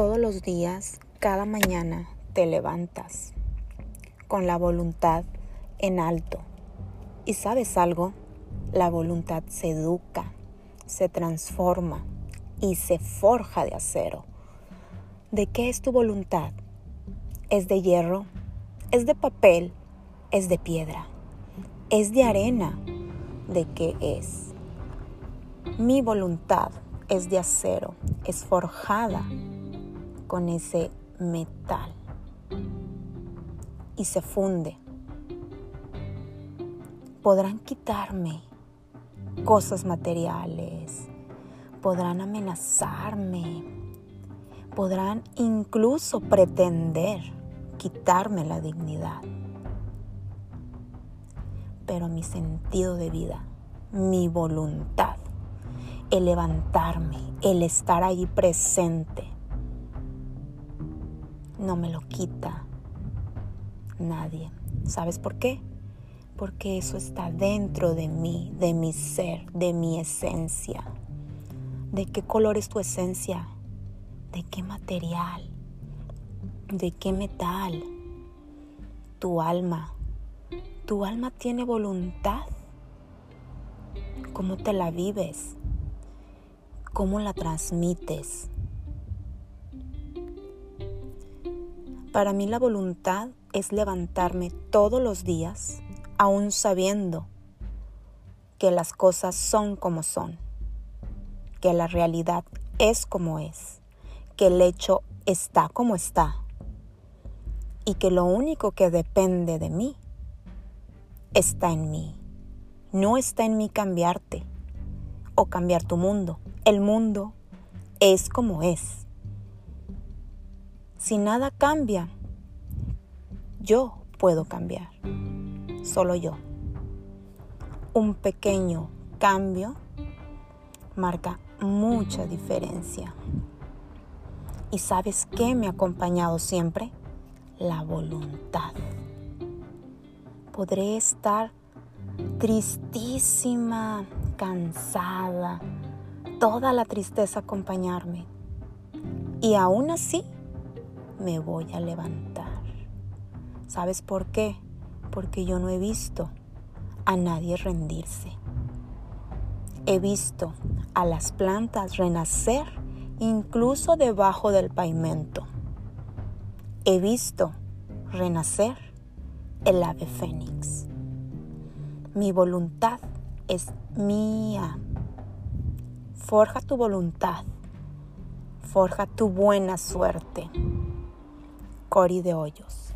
Todos los días, cada mañana, te levantas con la voluntad en alto. ¿Y sabes algo? La voluntad se educa, se transforma y se forja de acero. ¿De qué es tu voluntad? ¿Es de hierro? ¿Es de papel? ¿Es de piedra? ¿Es de arena? ¿De qué es? Mi voluntad es de acero, es forjada con ese metal y se funde. Podrán quitarme cosas materiales, podrán amenazarme, podrán incluso pretender quitarme la dignidad. Pero mi sentido de vida, mi voluntad, el levantarme, el estar ahí presente, no me lo quita nadie. ¿Sabes por qué? Porque eso está dentro de mí, de mi ser, de mi esencia. ¿De qué color es tu esencia? ¿De qué material? ¿De qué metal? Tu alma. ¿Tu alma tiene voluntad? ¿Cómo te la vives? ¿Cómo la transmites? Para mí la voluntad es levantarme todos los días, aún sabiendo que las cosas son como son, que la realidad es como es, que el hecho está como está y que lo único que depende de mí está en mí. No está en mí cambiarte o cambiar tu mundo. El mundo es como es. Si nada cambia, yo puedo cambiar. Solo yo. Un pequeño cambio marca mucha diferencia. ¿Y sabes qué me ha acompañado siempre? La voluntad. Podré estar tristísima, cansada, toda la tristeza acompañarme. Y aún así me voy a levantar. ¿Sabes por qué? Porque yo no he visto a nadie rendirse. He visto a las plantas renacer incluso debajo del pavimento. He visto renacer el ave fénix. Mi voluntad es mía. Forja tu voluntad. Forja tu buena suerte. Cori de Hoyos.